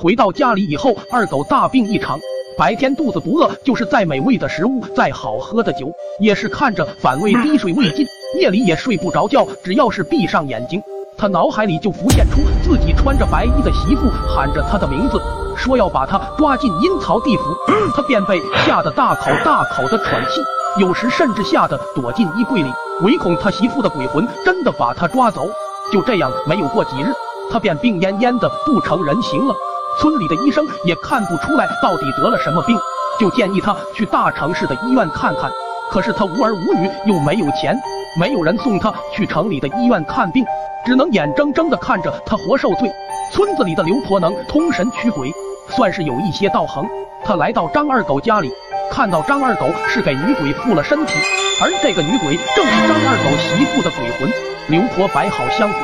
回到家里以后，二狗大病一场。白天肚子不饿，就是再美味的食物，再好喝的酒，也是看着反胃滴水未进。夜里也睡不着觉，只要是闭上眼睛，他脑海里就浮现出自己穿着白衣的媳妇喊着他的名字，说要把他抓进阴曹地府，他便被吓得大口大口的喘气，有时甚至吓得躲进衣柜里，唯恐他媳妇的鬼魂真的把他抓走。就这样，没有过几日，他便病恹恹的不成人形了。村里的医生也看不出来到底得了什么病，就建议他去大城市的医院看看。可是他无儿无女，又没有钱，没有人送他去城里的医院看病，只能眼睁睁的看着他活受罪。村子里的刘婆能通神驱鬼，算是有一些道行。他来到张二狗家里，看到张二狗是给女鬼附了身体，而这个女鬼正是张二狗媳妇的鬼魂。刘婆摆好香火，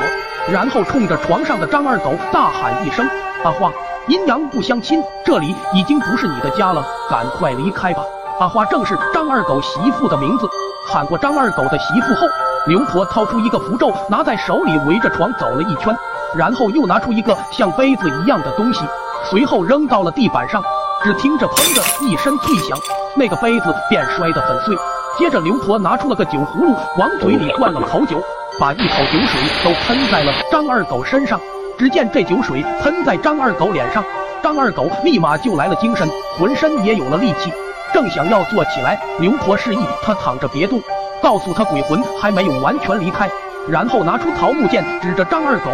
然后冲着床上的张二狗大喊一声：“阿花！”阴阳不相侵，这里已经不是你的家了，赶快离开吧！阿花正是张二狗媳妇的名字。喊过张二狗的媳妇后，刘婆掏出一个符咒，拿在手里围着床走了一圈，然后又拿出一个像杯子一样的东西，随后扔到了地板上。只听着砰的一声脆响，那个杯子便摔得粉碎。接着，刘婆拿出了个酒葫芦，往嘴里灌了口酒，把一口酒水都喷在了张二狗身上。只见这酒水喷在张二狗脸上，张二狗立马就来了精神，浑身也有了力气，正想要坐起来，刘婆示意他躺着别动，告诉他鬼魂还没有完全离开，然后拿出桃木剑指着张二狗，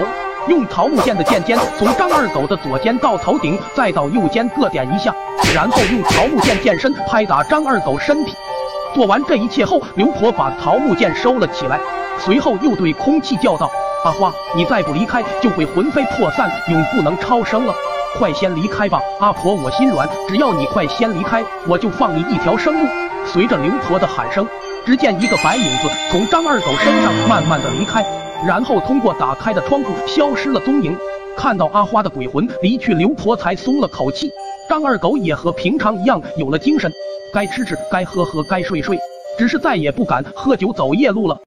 用桃木剑的剑尖从张二狗的左肩到头顶，再到右肩各点一下，然后用桃木剑剑身拍打张二狗身体。做完这一切后，刘婆把桃木剑收了起来，随后又对空气叫道。阿花，你再不离开，就会魂飞魄散，永不能超生了。快先离开吧，阿婆，我心软，只要你快先离开，我就放你一条生路。随着刘婆的喊声，只见一个白影子从张二狗身上慢慢的离开，然后通过打开的窗户消失了踪影。看到阿花的鬼魂离去，刘婆才松了口气。张二狗也和平常一样有了精神，该吃吃，该喝喝，该睡睡，只是再也不敢喝酒走夜路了。